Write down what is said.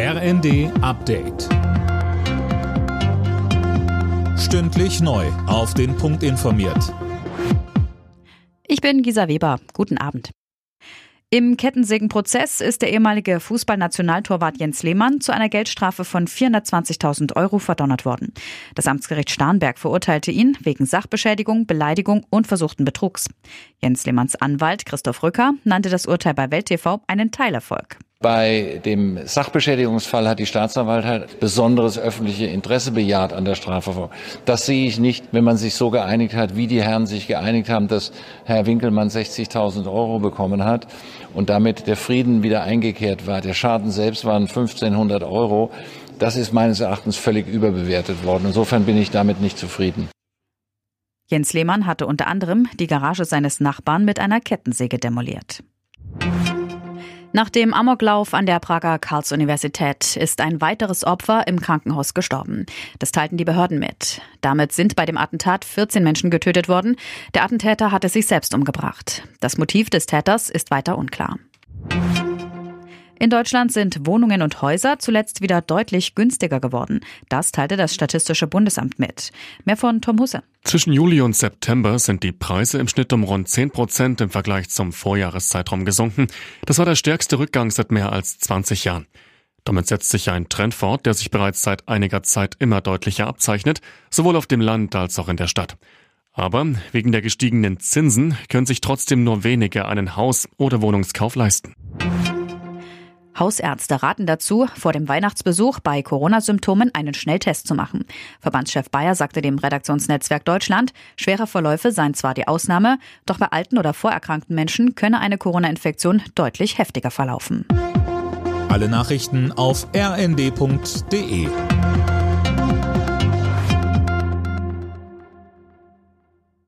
RND Update. Stündlich neu. Auf den Punkt informiert. Ich bin Gisa Weber. Guten Abend. Im Kettensägenprozess ist der ehemalige Fußballnationaltorwart Jens Lehmann zu einer Geldstrafe von 420.000 Euro verdonnert worden. Das Amtsgericht Starnberg verurteilte ihn wegen Sachbeschädigung, Beleidigung und versuchten Betrugs. Jens Lehmanns Anwalt Christoph Rücker nannte das Urteil bei Welt TV einen Teilerfolg. Bei dem Sachbeschädigungsfall hat die Staatsanwaltschaft besonderes öffentliche Interesse bejaht an der Strafverfolgung. Das sehe ich nicht, wenn man sich so geeinigt hat, wie die Herren sich geeinigt haben, dass Herr Winkelmann 60.000 Euro bekommen hat und damit der Frieden wieder eingekehrt war. Der Schaden selbst waren 1500 Euro. Das ist meines Erachtens völlig überbewertet worden. Insofern bin ich damit nicht zufrieden. Jens Lehmann hatte unter anderem die Garage seines Nachbarn mit einer Kettensäge demoliert. Nach dem Amoklauf an der Prager Karls-Universität ist ein weiteres Opfer im Krankenhaus gestorben. Das teilten die Behörden mit. Damit sind bei dem Attentat 14 Menschen getötet worden. Der Attentäter hatte sich selbst umgebracht. Das Motiv des Täters ist weiter unklar. In Deutschland sind Wohnungen und Häuser zuletzt wieder deutlich günstiger geworden. Das teilte das Statistische Bundesamt mit. Mehr von Tom Husse. Zwischen Juli und September sind die Preise im Schnitt um rund 10 Prozent im Vergleich zum Vorjahreszeitraum gesunken. Das war der stärkste Rückgang seit mehr als 20 Jahren. Damit setzt sich ein Trend fort, der sich bereits seit einiger Zeit immer deutlicher abzeichnet, sowohl auf dem Land als auch in der Stadt. Aber wegen der gestiegenen Zinsen können sich trotzdem nur wenige einen Haus- oder Wohnungskauf leisten. Hausärzte raten dazu, vor dem Weihnachtsbesuch bei Corona-Symptomen einen Schnelltest zu machen. Verbandschef Bayer sagte dem Redaktionsnetzwerk Deutschland, schwere Verläufe seien zwar die Ausnahme, doch bei alten oder vorerkrankten Menschen könne eine Corona-Infektion deutlich heftiger verlaufen. Alle Nachrichten auf rnd.de